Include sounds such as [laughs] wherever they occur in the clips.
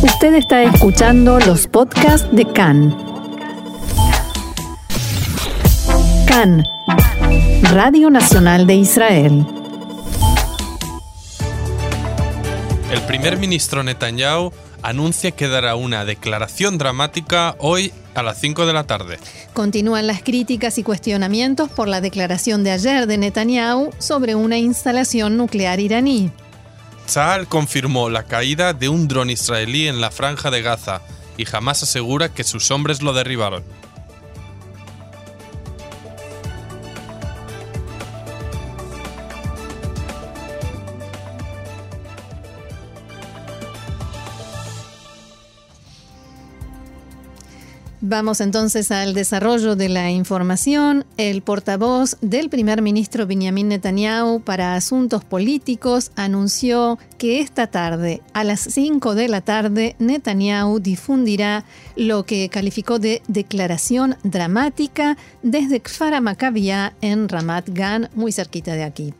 Usted está escuchando los podcasts de CAN. CAN, Radio Nacional de Israel. El primer ministro Netanyahu anuncia que dará una declaración dramática hoy a las 5 de la tarde. Continúan las críticas y cuestionamientos por la declaración de ayer de Netanyahu sobre una instalación nuclear iraní. Tzal confirmó la caída de un dron israelí en la franja de Gaza y jamás asegura que sus hombres lo derribaron. Vamos entonces al desarrollo de la información. El portavoz del primer ministro Benjamin Netanyahu para asuntos políticos anunció que esta tarde, a las 5 de la tarde, Netanyahu difundirá lo que calificó de declaración dramática desde Kfar Maccabia en Ramat Gan, muy cerquita de aquí.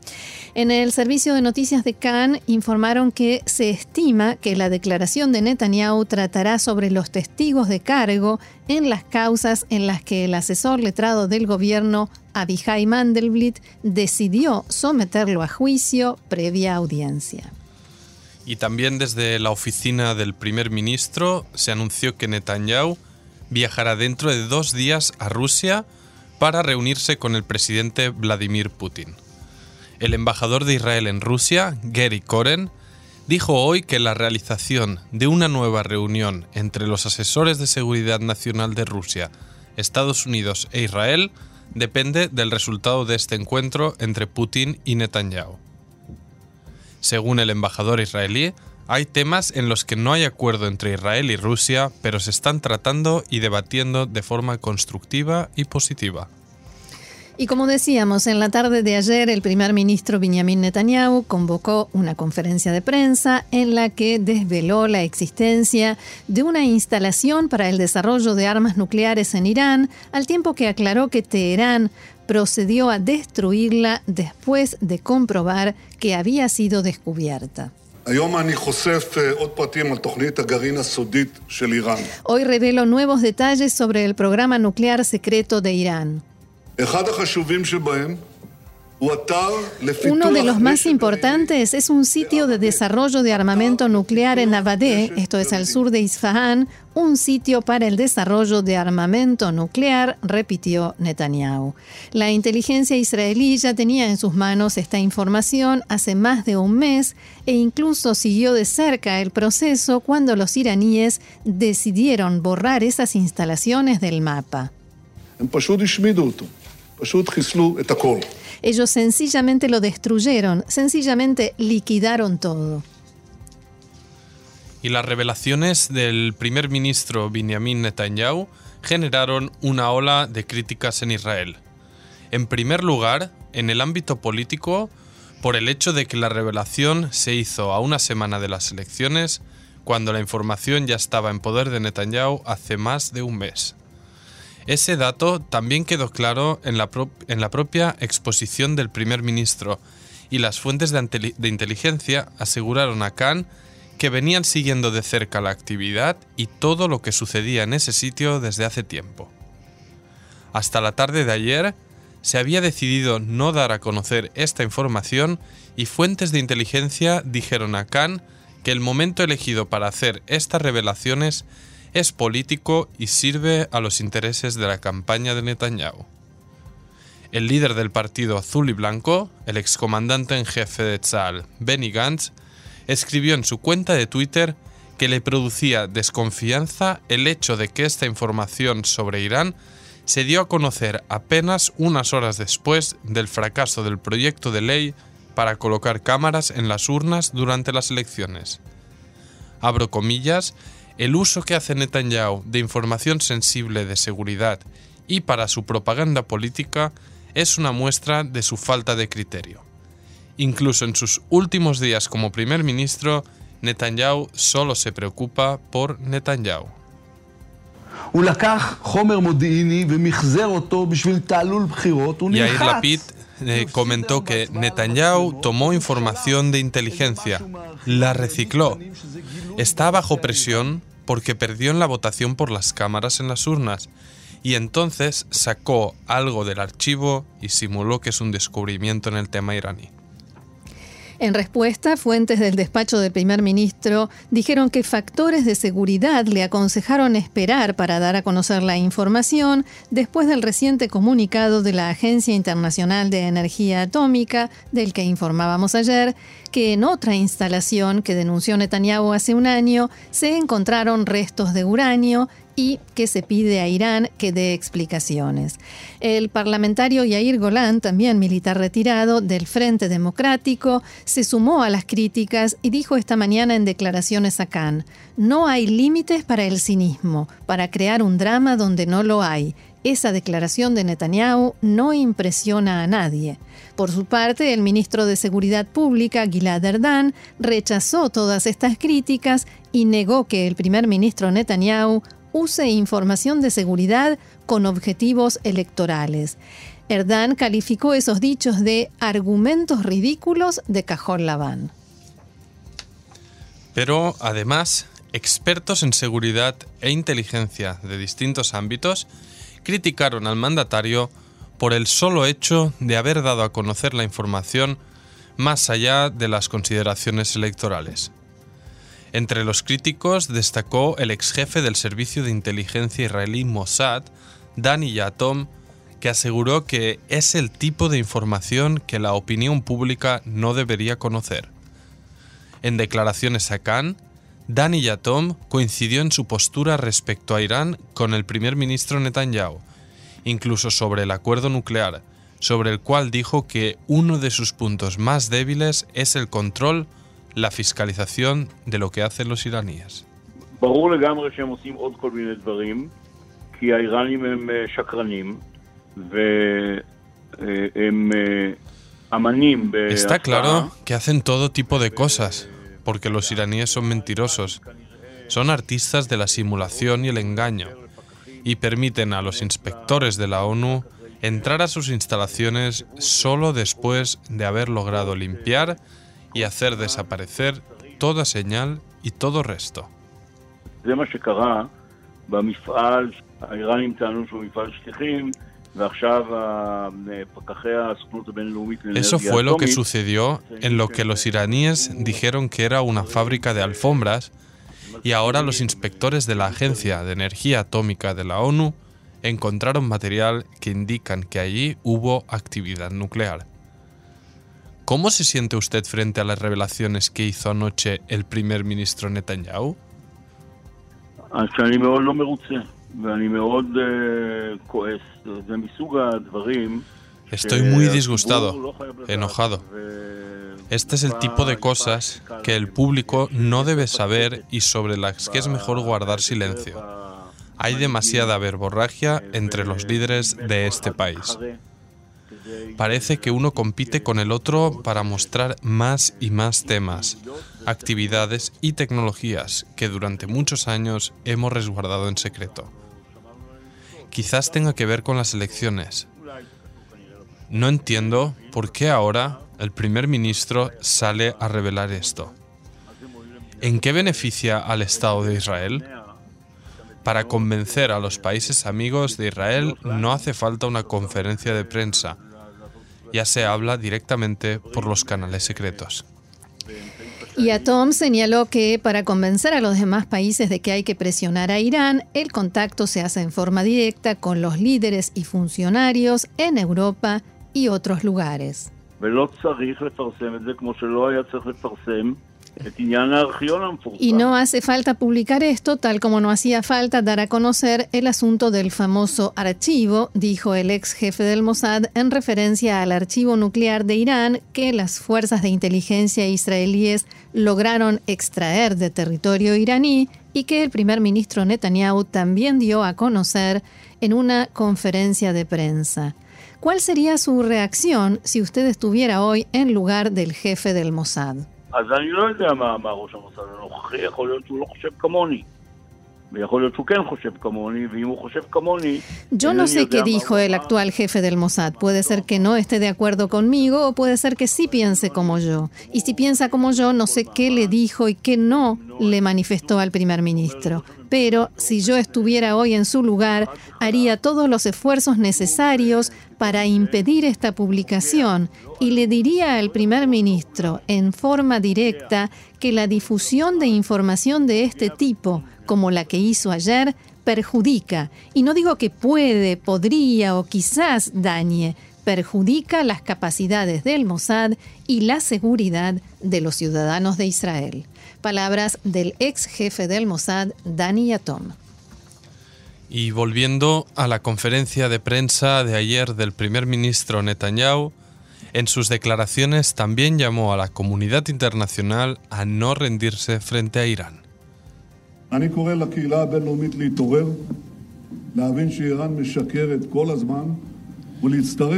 En el servicio de noticias de Cannes informaron que se estima que la declaración de Netanyahu tratará sobre los testigos de cargo en las causas en las que el asesor letrado del gobierno, Abihai Mandelblit, decidió someterlo a juicio previa audiencia. Y también desde la oficina del primer ministro se anunció que Netanyahu viajará dentro de dos días a Rusia para reunirse con el presidente Vladimir Putin. El embajador de Israel en Rusia, Gary Koren, dijo hoy que la realización de una nueva reunión entre los asesores de seguridad nacional de Rusia, Estados Unidos e Israel depende del resultado de este encuentro entre Putin y Netanyahu. Según el embajador israelí, hay temas en los que no hay acuerdo entre Israel y Rusia, pero se están tratando y debatiendo de forma constructiva y positiva. Y como decíamos, en la tarde de ayer el primer ministro Benjamin Netanyahu convocó una conferencia de prensa en la que desveló la existencia de una instalación para el desarrollo de armas nucleares en Irán, al tiempo que aclaró que Teherán procedió a destruirla después de comprobar que había sido descubierta. Hoy revelo nuevos detalles sobre el programa nuclear secreto de Irán. Uno de los más importantes es un sitio de desarrollo de armamento nuclear en Navadeh, esto es al sur de Isfahan, un sitio para el desarrollo de armamento nuclear, repitió Netanyahu. La inteligencia israelí ya tenía en sus manos esta información hace más de un mes e incluso siguió de cerca el proceso cuando los iraníes decidieron borrar esas instalaciones del mapa. Ellos sencillamente lo destruyeron, sencillamente liquidaron todo. Y las revelaciones del primer ministro Benjamin Netanyahu generaron una ola de críticas en Israel. En primer lugar, en el ámbito político, por el hecho de que la revelación se hizo a una semana de las elecciones, cuando la información ya estaba en poder de Netanyahu hace más de un mes. Ese dato también quedó claro en la, propia exposición del primer ministro y las fuentes de, de inteligencia aseguraron a Khan que venían siguiendo de cerca la actividad y todo lo que sucedía en ese sitio desde hace tiempo. Hasta la tarde de ayer se había decidido no dar a conocer esta información y fuentes de inteligencia dijeron a Khan que el momento elegido para hacer estas revelaciones es político y sirve a los intereses de la campaña de Netanyahu. El líder del partido azul y blanco, el excomandante en jefe de Tzal, Benny Gantz, escribió en su cuenta de Twitter que le producía desconfianza el hecho de que esta información sobre Irán se dio a conocer apenas unas horas después del fracaso del proyecto de ley para colocar cámaras en las urnas durante las elecciones. Abro comillas, el uso que hace Netanyahu de información sensible de seguridad y para su propaganda política es una muestra de su falta de criterio. Incluso en sus últimos días como primer ministro, Netanyahu solo se preocupa por Netanyahu. Yair Lapid eh, comentó que Netanyahu tomó información de inteligencia, la recicló, está bajo presión porque perdió en la votación por las cámaras en las urnas y entonces sacó algo del archivo y simuló que es un descubrimiento en el tema iraní. En respuesta, fuentes del despacho del primer ministro dijeron que factores de seguridad le aconsejaron esperar para dar a conocer la información después del reciente comunicado de la Agencia Internacional de Energía Atómica, del que informábamos ayer, que en otra instalación que denunció Netanyahu hace un año se encontraron restos de uranio y que se pide a Irán que dé explicaciones. El parlamentario Yair Golan, también militar retirado del Frente Democrático, se sumó a las críticas y dijo esta mañana en declaraciones a Cannes, no hay límites para el cinismo, para crear un drama donde no lo hay. Esa declaración de Netanyahu no impresiona a nadie. Por su parte, el ministro de Seguridad Pública, Gilad Erdan, rechazó todas estas críticas y negó que el primer ministro Netanyahu use información de seguridad con objetivos electorales. Erdán calificó esos dichos de argumentos ridículos de cajón Labán. Pero además, expertos en seguridad e inteligencia de distintos ámbitos criticaron al mandatario por el solo hecho de haber dado a conocer la información más allá de las consideraciones electorales. Entre los críticos destacó el ex jefe del servicio de inteligencia israelí Mossad, Dani Yatom, que aseguró que es el tipo de información que la opinión pública no debería conocer. En declaraciones a Cannes, Dani Yatom coincidió en su postura respecto a Irán con el primer ministro Netanyahu, incluso sobre el acuerdo nuclear, sobre el cual dijo que uno de sus puntos más débiles es el control la fiscalización de lo que hacen los iraníes. Está claro que hacen todo tipo de cosas, porque los iraníes son mentirosos. Son artistas de la simulación y el engaño, y permiten a los inspectores de la ONU entrar a sus instalaciones solo después de haber logrado limpiar y hacer desaparecer toda señal y todo resto. Eso fue lo que sucedió en lo que los iraníes dijeron que era una fábrica de alfombras y ahora los inspectores de la Agencia de Energía Atómica de la ONU encontraron material que indican que allí hubo actividad nuclear. ¿Cómo se siente usted frente a las revelaciones que hizo anoche el primer ministro Netanyahu? Estoy muy disgustado, enojado. Este es el tipo de cosas que el público no debe saber y sobre las que es mejor guardar silencio. Hay demasiada verborragia entre los líderes de este país. Parece que uno compite con el otro para mostrar más y más temas, actividades y tecnologías que durante muchos años hemos resguardado en secreto. Quizás tenga que ver con las elecciones. No entiendo por qué ahora el primer ministro sale a revelar esto. ¿En qué beneficia al Estado de Israel? Para convencer a los países amigos de Israel no hace falta una conferencia de prensa ya se habla directamente por los canales secretos. Y Atom señaló que para convencer a los demás países de que hay que presionar a Irán, el contacto se hace en forma directa con los líderes y funcionarios en Europa y otros lugares. Y no hace falta publicar esto, tal como no hacía falta dar a conocer el asunto del famoso archivo, dijo el ex jefe del Mossad en referencia al archivo nuclear de Irán que las fuerzas de inteligencia israelíes lograron extraer de territorio iraní y que el primer ministro Netanyahu también dio a conocer en una conferencia de prensa. ¿Cuál sería su reacción si usted estuviera hoy en lugar del jefe del Mossad? אז אני לא יודע מה אמר ראש המוסד הנוכחי, יכול להיות שהוא לא חושב כמוני. Yo no sé qué dijo el actual jefe del Mossad. Puede ser que no esté de acuerdo conmigo o puede ser que sí piense como yo. Y si piensa como yo, no sé qué le dijo y qué no le manifestó al primer ministro. Pero si yo estuviera hoy en su lugar, haría todos los esfuerzos necesarios para impedir esta publicación y le diría al primer ministro en forma directa que la difusión de información de este tipo, como la que hizo ayer, perjudica, y no digo que puede, podría o quizás dañe, perjudica las capacidades del Mossad y la seguridad de los ciudadanos de Israel. Palabras del ex jefe del Mossad, Dani Yatom. Y volviendo a la conferencia de prensa de ayer del primer ministro Netanyahu, en sus declaraciones también llamó a la comunidad internacional a no rendirse frente a Irán.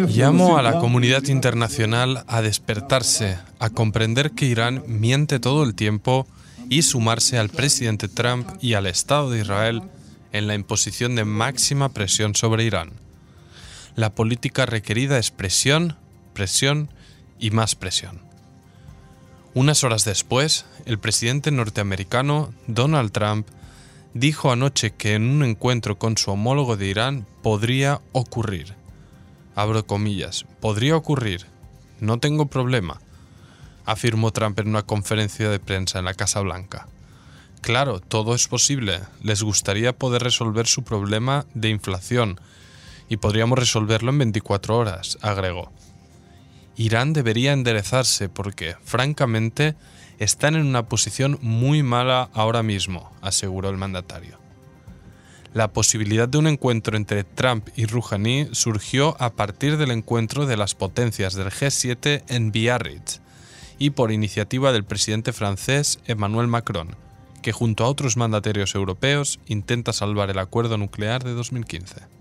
Llamo a la comunidad internacional a despertarse, a comprender que Irán miente todo el tiempo y sumarse al presidente Trump y al Estado de Israel en la imposición de máxima presión sobre Irán. La política requerida es presión, presión y más presión. Unas horas después, el presidente norteamericano Donald Trump dijo anoche que en un encuentro con su homólogo de Irán podría ocurrir. Abro comillas, podría ocurrir. No tengo problema, afirmó Trump en una conferencia de prensa en la Casa Blanca. Claro, todo es posible. Les gustaría poder resolver su problema de inflación y podríamos resolverlo en 24 horas, agregó. Irán debería enderezarse porque, francamente, están en una posición muy mala ahora mismo, aseguró el mandatario. La posibilidad de un encuentro entre Trump y Rouhani surgió a partir del encuentro de las potencias del G7 en Biarritz y por iniciativa del presidente francés Emmanuel Macron, que junto a otros mandatarios europeos intenta salvar el acuerdo nuclear de 2015.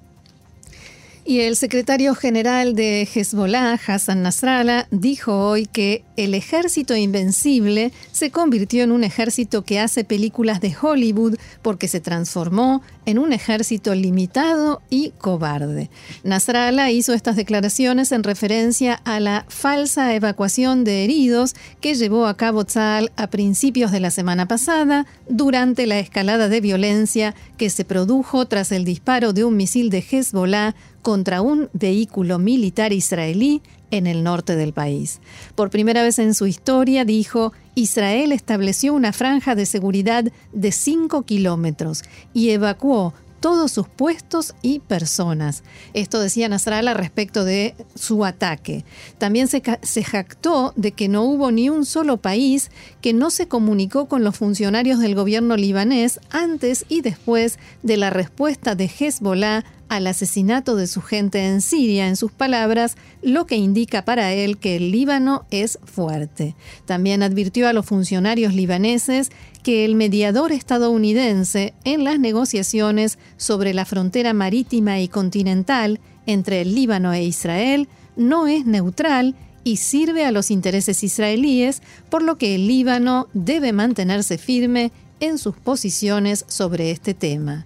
Y el secretario general de Hezbollah, Hassan Nasrallah, dijo hoy que el ejército invencible se convirtió en un ejército que hace películas de Hollywood porque se transformó en un ejército limitado y cobarde. Nasrallah hizo estas declaraciones en referencia a la falsa evacuación de heridos que llevó a cabo Tzal a principios de la semana pasada durante la escalada de violencia que se produjo tras el disparo de un misil de Hezbollah contra un vehículo militar israelí en el norte del país. Por primera vez en su historia dijo, Israel estableció una franja de seguridad de 5 kilómetros y evacuó todos sus puestos y personas. Esto decía Nasrallah respecto de su ataque. También se, se, jactó de que no hubo ni un solo país que no se comunicó con los funcionarios del gobierno libanés antes y después de la respuesta de Hezbollah al asesinato de su gente en Siria, en sus palabras, lo que indica para él que el Líbano es fuerte. También advirtió a los funcionarios libaneses que el mediador estadounidense en las negociaciones sobre la frontera marítima y continental entre el Líbano e Israel no es neutral y sirve a los intereses israelíes, por lo que el Líbano debe mantenerse firme en sus posiciones sobre este tema.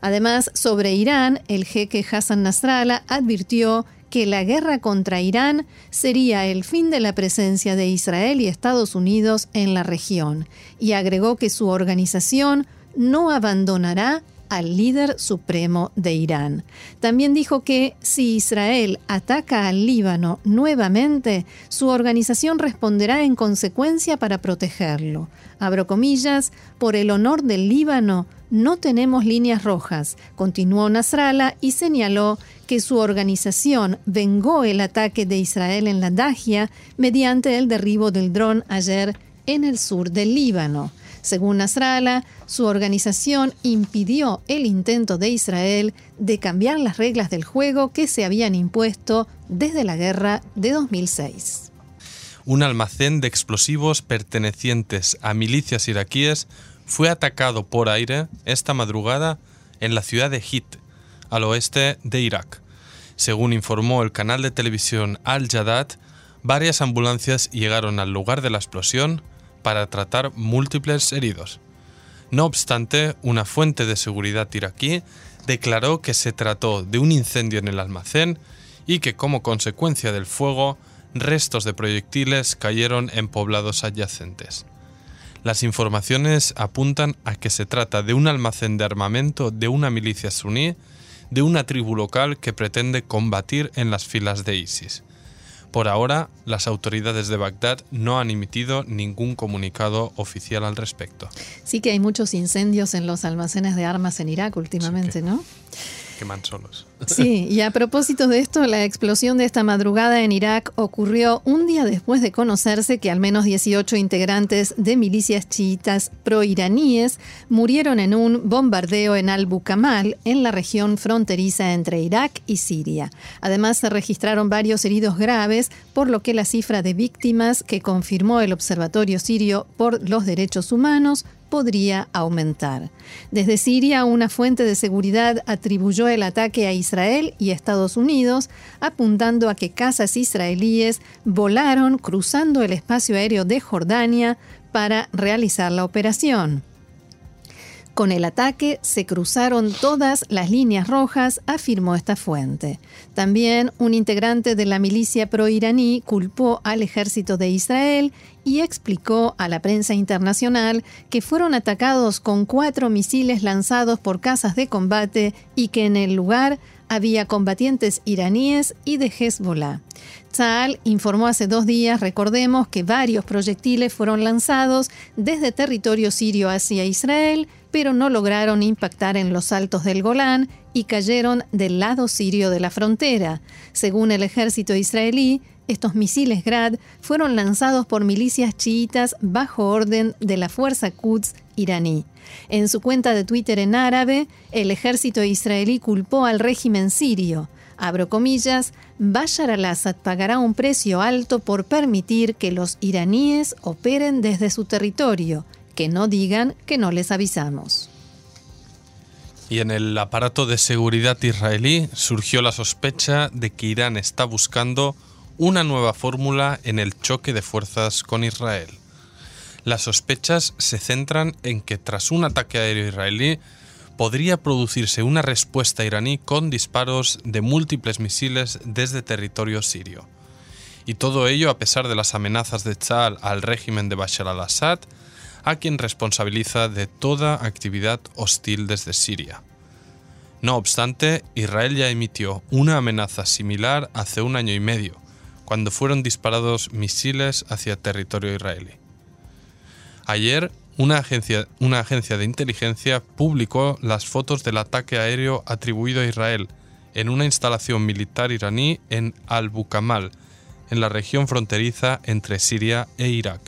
Además, sobre Irán, el jeque Hassan Nasrallah advirtió que la guerra contra Irán sería el fin de la presencia de Israel y Estados Unidos en la región, y agregó que su organización no abandonará al líder supremo de Irán. También dijo que si Israel ataca al Líbano nuevamente, su organización responderá en consecuencia para protegerlo. Abro comillas, por el honor del Líbano, no tenemos líneas rojas, continuó Nasrallah y señaló que su organización vengó el ataque de Israel en la Dagia mediante el derribo del dron ayer en el sur del Líbano. Según Nasrallah, su organización impidió el intento de Israel de cambiar las reglas del juego que se habían impuesto desde la guerra de 2006. Un almacén de explosivos pertenecientes a milicias iraquíes fue atacado por aire esta madrugada en la ciudad de Hit, al oeste de Irak. Según informó el canal de televisión Al Jadad, varias ambulancias llegaron al lugar de la explosión para tratar múltiples heridos. No obstante, una fuente de seguridad iraquí declaró que se trató de un incendio en el almacén y que como consecuencia del fuego, restos de proyectiles cayeron en poblados adyacentes. Las informaciones apuntan a que se trata de un almacén de armamento de una milicia suní de una tribu local que pretende combatir en las filas de ISIS. Por ahora, las autoridades de Bagdad no han emitido ningún comunicado oficial al respecto. Sí que hay muchos incendios en los almacenes de armas en Irak últimamente, ¿no? Queman solos. Sí, y a propósito de esto, la explosión de esta madrugada en Irak ocurrió un día después de conocerse que al menos 18 integrantes de milicias chiitas pro-iraníes murieron en un bombardeo en Al-Bukamal, en la región fronteriza entre Irak y Siria. Además, se registraron varios heridos graves, por lo que la cifra de víctimas que confirmó el Observatorio Sirio por los Derechos Humanos podría aumentar. Desde Siria, una fuente de seguridad atribuyó el ataque a Israel y Estados Unidos, apuntando a que cazas israelíes volaron cruzando el espacio aéreo de Jordania para realizar la operación. Con el ataque se cruzaron todas las líneas rojas, afirmó esta fuente. También un integrante de la milicia pro-iraní culpó al ejército de Israel y explicó a la prensa internacional que fueron atacados con cuatro misiles lanzados por casas de combate y que en el lugar había combatientes iraníes y de Hezbollah. Tzal informó hace dos días, recordemos, que varios proyectiles fueron lanzados desde territorio sirio hacia Israel, pero no lograron impactar en los altos del Golán y cayeron del lado sirio de la frontera. Según el ejército israelí, estos misiles Grad fueron lanzados por milicias chiitas bajo orden de la fuerza Quds iraní. En su cuenta de Twitter en árabe, el ejército israelí culpó al régimen sirio. Abro comillas, Bashar al-Assad pagará un precio alto por permitir que los iraníes operen desde su territorio, que no digan que no les avisamos. Y en el aparato de seguridad israelí surgió la sospecha de que Irán está buscando una nueva fórmula en el choque de fuerzas con Israel. Las sospechas se centran en que tras un ataque aéreo israelí podría producirse una respuesta iraní con disparos de múltiples misiles desde territorio sirio. Y todo ello a pesar de las amenazas de Tzal al régimen de Bashar al-Assad, a quien responsabiliza de toda actividad hostil desde Siria. No obstante, Israel ya emitió una amenaza similar hace un año y medio, cuando fueron disparados misiles hacia territorio israelí. Ayer, una agencia, una agencia de inteligencia publicó las fotos del ataque aéreo atribuido a Israel en una instalación militar iraní en Al-Bukamal, en la región fronteriza entre Siria e Irak.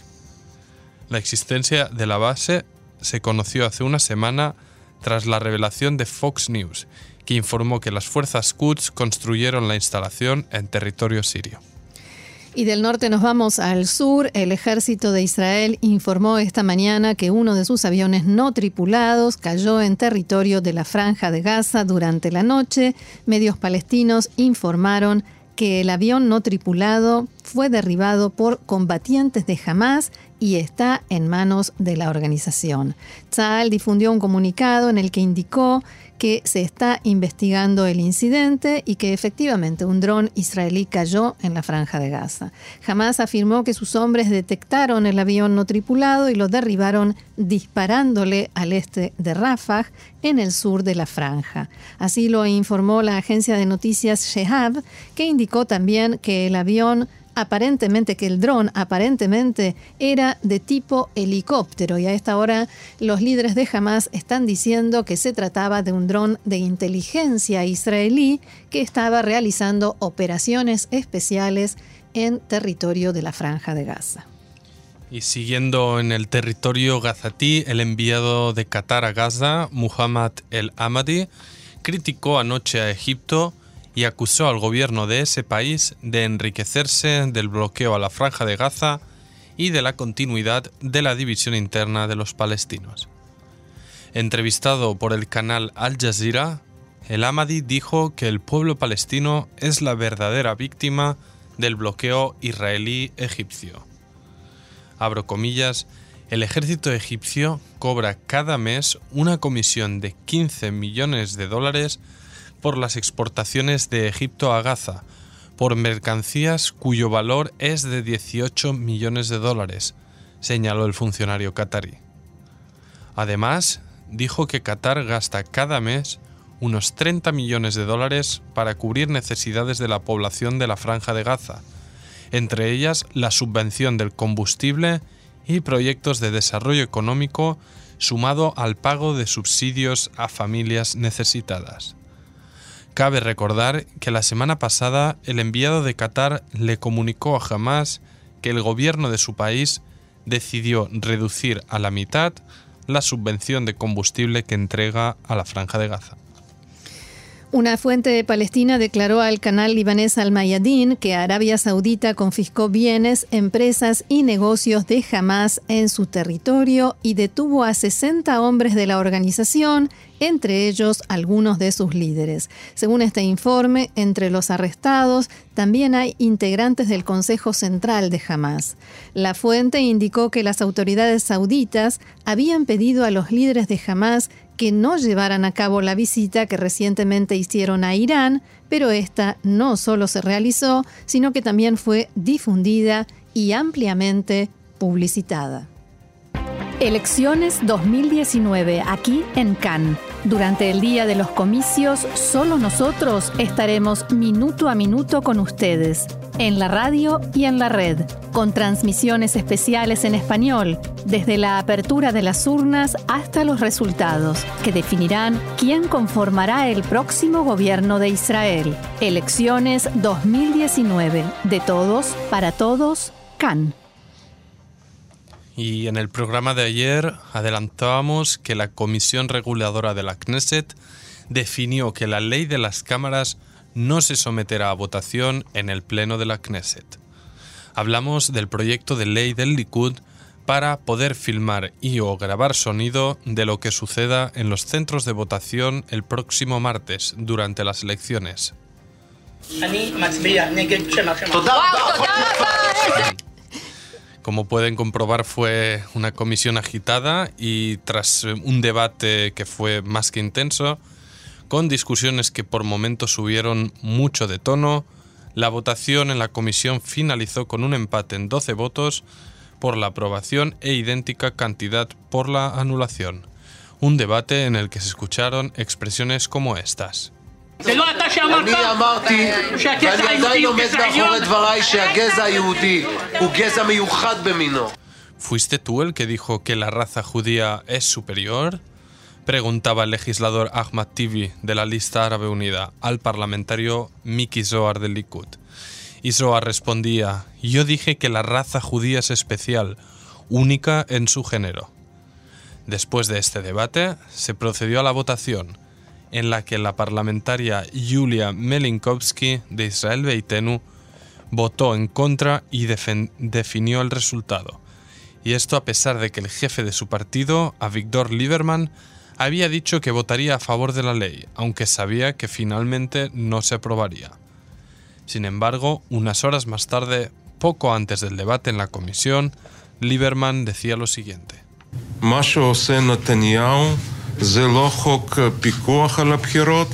La existencia de la base se conoció hace una semana tras la revelación de Fox News, que informó que las fuerzas Quds construyeron la instalación en territorio sirio. Y del norte nos vamos al sur. El ejército de Israel informó esta mañana que uno de sus aviones no tripulados cayó en territorio de la franja de Gaza durante la noche. Medios palestinos informaron que el avión no tripulado fue derribado por combatientes de Hamas y está en manos de la organización. Tzal difundió un comunicado en el que indicó que se está investigando el incidente y que efectivamente un dron israelí cayó en la franja de Gaza. Hamas afirmó que sus hombres detectaron el avión no tripulado y lo derribaron disparándole al este de Rafah, en el sur de la franja. Así lo informó la agencia de noticias Shehab, que indicó también que el avión aparentemente que el dron aparentemente era de tipo helicóptero y a esta hora los líderes de Hamas están diciendo que se trataba de un dron de inteligencia israelí que estaba realizando operaciones especiales en territorio de la franja de Gaza. Y siguiendo en el territorio gazatí, el enviado de Qatar a Gaza, Muhammad El Amadi, criticó anoche a Egipto y acusó al gobierno de ese país de enriquecerse del bloqueo a la franja de Gaza y de la continuidad de la división interna de los palestinos. Entrevistado por el canal Al Jazeera, el Ahmadi dijo que el pueblo palestino es la verdadera víctima del bloqueo israelí-egipcio. Abro comillas, El ejército egipcio cobra cada mes una comisión de 15 millones de dólares por las exportaciones de Egipto a Gaza, por mercancías cuyo valor es de 18 millones de dólares, señaló el funcionario qatarí. Además, dijo que Qatar gasta cada mes unos 30 millones de dólares para cubrir necesidades de la población de la franja de Gaza, entre ellas la subvención del combustible y proyectos de desarrollo económico sumado al pago de subsidios a familias necesitadas. Cabe recordar que la semana pasada el enviado de Qatar le comunicó a Hamas que el gobierno de su país decidió reducir a la mitad la subvención de combustible que entrega a la franja de Gaza. Una fuente palestina declaró al canal libanés Al Mayadin que Arabia Saudita confiscó bienes, empresas y negocios de Hamas en su territorio y detuvo a 60 hombres de la organización, entre ellos algunos de sus líderes. Según este informe, entre los arrestados también hay integrantes del Consejo Central de Hamas. La fuente indicó que las autoridades sauditas habían pedido a los líderes de Hamas que no llevaran a cabo la visita que recientemente hicieron a Irán, pero esta no solo se realizó, sino que también fue difundida y ampliamente publicitada. Elecciones 2019 aquí en Cannes. Durante el día de los comicios, solo nosotros estaremos minuto a minuto con ustedes, en la radio y en la red, con transmisiones especiales en español, desde la apertura de las urnas hasta los resultados, que definirán quién conformará el próximo gobierno de Israel. Elecciones 2019, de todos, para todos, Cannes. Y en el programa de ayer adelantábamos que la Comisión Reguladora de la Knesset definió que la ley de las cámaras no se someterá a votación en el Pleno de la Knesset. Hablamos del proyecto de ley del Likud para poder filmar y o grabar sonido de lo que suceda en los centros de votación el próximo martes durante las elecciones. Como pueden comprobar fue una comisión agitada y tras un debate que fue más que intenso, con discusiones que por momentos subieron mucho de tono, la votación en la comisión finalizó con un empate en 12 votos por la aprobación e idéntica cantidad por la anulación. Un debate en el que se escucharon expresiones como estas. ¿Fuiste tú el que dijo que la raza judía es superior? Preguntaba el legislador Ahmad Tibi de la lista árabe unida al parlamentario Miki Zohar del Likud. Y Zohar respondía, yo dije que la raza judía es especial, única en su género. Después de este debate, se procedió a la votación, en la que la parlamentaria Yulia Melinkovsky de Israel Beitenu votó en contra y definió el resultado. Y esto a pesar de que el jefe de su partido, Avigdor Lieberman, había dicho que votaría a favor de la ley, aunque sabía que finalmente no se aprobaría. Sin embargo, unas horas más tarde, poco antes del debate en la comisión, Lieberman decía lo siguiente. זה לא חוק פיקוח על הבחירות,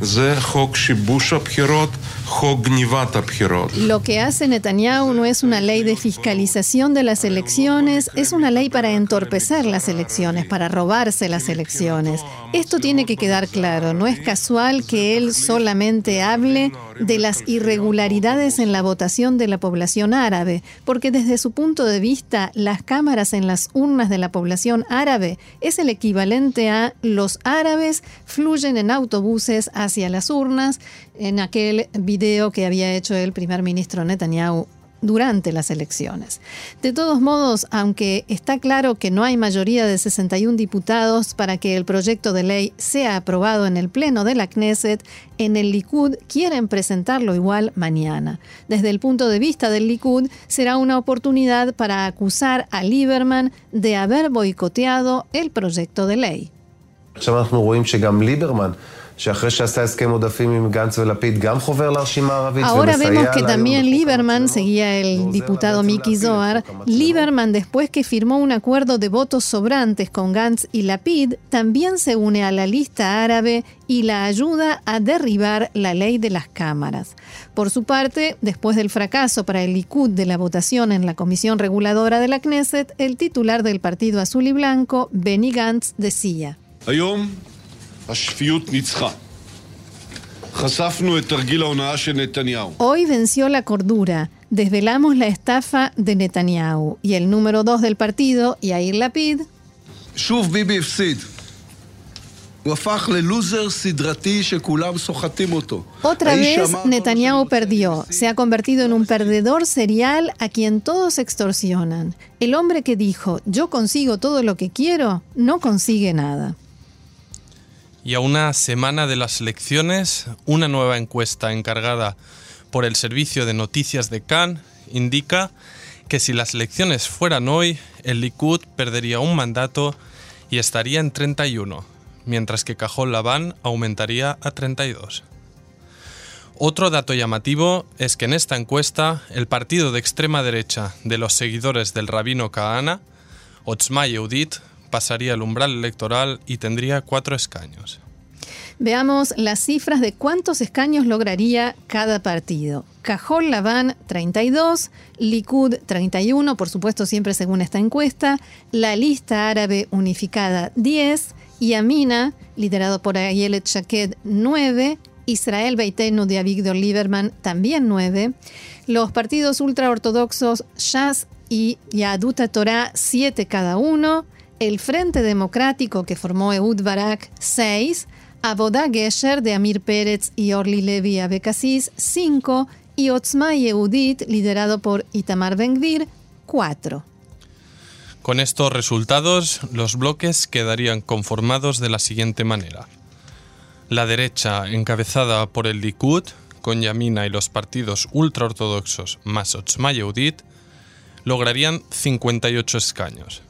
זה חוק שיבוש הבחירות, Lo que hace Netanyahu no es una ley de fiscalización de las elecciones, es una ley para entorpecer las elecciones, para robarse las elecciones. Esto tiene que quedar claro. No es casual que él solamente hable de las irregularidades en la votación de la población árabe, porque desde su punto de vista, las cámaras en las urnas de la población árabe es el equivalente a los árabes fluyen en autobuses hacia las urnas en aquel video que había hecho el primer ministro Netanyahu durante las elecciones. De todos modos, aunque está claro que no hay mayoría de 61 diputados para que el proyecto de ley sea aprobado en el Pleno de la Knesset, en el Likud quieren presentarlo igual mañana. Desde el punto de vista del Likud, será una oportunidad para acusar a Lieberman de haber boicoteado el proyecto de ley. Ahora vemos que también Lieberman, seguía el diputado Miki Zohar, Lieberman después que firmó un acuerdo de votos sobrantes con Gantz y Lapid, también se une a la lista árabe y la ayuda a derribar la ley de las cámaras. Por su parte, después del fracaso para el Likud de la votación en la Comisión Reguladora de la Knesset, el titular del Partido Azul y Blanco, Benny Gantz, decía. Hoy venció la cordura. Desvelamos la estafa de Netanyahu y el número dos del partido, Yair Lapid. Otra vez Netanyahu perdió, se ha convertido en un perdedor serial a quien todos extorsionan. El hombre que dijo, yo consigo todo lo que quiero, no consigue nada. Y a una semana de las elecciones, una nueva encuesta encargada por el Servicio de Noticias de Cannes indica que si las elecciones fueran hoy, el Likud perdería un mandato y estaría en 31, mientras que Cajol Laván aumentaría a 32. Otro dato llamativo es que en esta encuesta el partido de extrema derecha de los seguidores del rabino Kahana, Otzma Yehudit, pasaría el umbral electoral y tendría cuatro escaños. Veamos las cifras de cuántos escaños lograría cada partido. Cajol Laván 32, Likud 31, por supuesto siempre según esta encuesta, la lista árabe unificada 10, Yamina, liderado por Ayelet Shaked 9, Israel Beitenu de Avigdor Lieberman también 9, los partidos ultraortodoxos Shas y Yaduta Torah 7 cada uno, el Frente Democrático que formó Eud Barak, 6, Abodá Gesher de Amir Pérez y Orly Levi Abekasis, 5, y Otzma Yehudit, liderado por Itamar Ben-Gvir, 4. Con estos resultados, los bloques quedarían conformados de la siguiente manera. La derecha, encabezada por el Likud, con Yamina y los partidos ultraortodoxos más Otzma Yehudit, lograrían 58 escaños.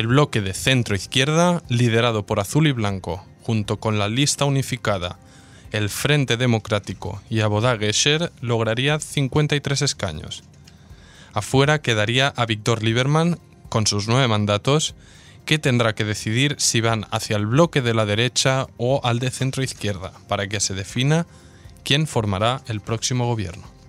El bloque de centro-izquierda, liderado por Azul y Blanco, junto con la lista unificada, el Frente Democrático y Abodá Gesher, lograría 53 escaños. Afuera quedaría a Víctor Lieberman con sus nueve mandatos, que tendrá que decidir si van hacia el bloque de la derecha o al de centro-izquierda, para que se defina quién formará el próximo gobierno.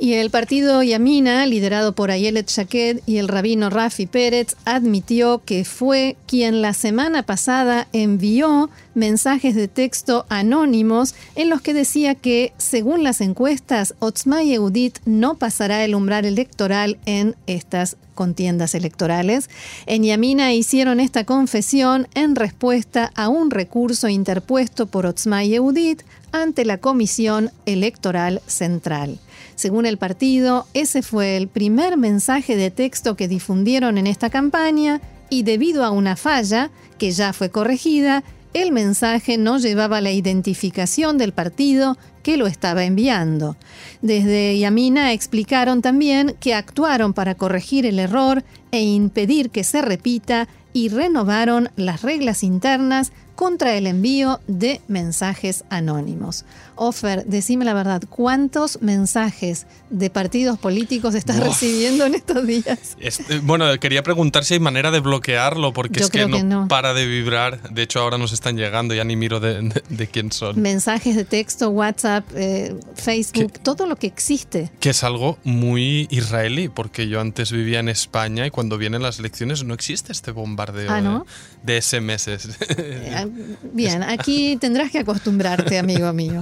Y el partido Yamina, liderado por Ayelet Shaked y el rabino Rafi Pérez, admitió que fue quien la semana pasada envió mensajes de texto anónimos en los que decía que, según las encuestas, Otzma Yehudit no pasará el umbral electoral en estas contiendas electorales. En Yamina hicieron esta confesión en respuesta a un recurso interpuesto por Otzma Yehudit ante la Comisión Electoral Central. Según el partido, ese fue el primer mensaje de texto que difundieron en esta campaña y debido a una falla, que ya fue corregida, el mensaje no llevaba la identificación del partido que lo estaba enviando. Desde Yamina explicaron también que actuaron para corregir el error e impedir que se repita y renovaron las reglas internas contra el envío de mensajes anónimos. Ofer, decime la verdad, ¿cuántos mensajes de partidos políticos estás recibiendo en estos días? [laughs] Este, bueno, quería preguntar si hay manera de bloquearlo, porque es que no, para de vibrar. De hecho, ahora nos están llegando, ya ni miro de, quién son. Mensajes de texto, WhatsApp, eh, Facebook, todo lo que existe. Que es algo muy israelí, porque yo antes vivía en España y cuando vienen las elecciones no existe este bombardeo ah, de, de SMS. [laughs] Bien, aquí tendrás que acostumbrarte, amigo mío.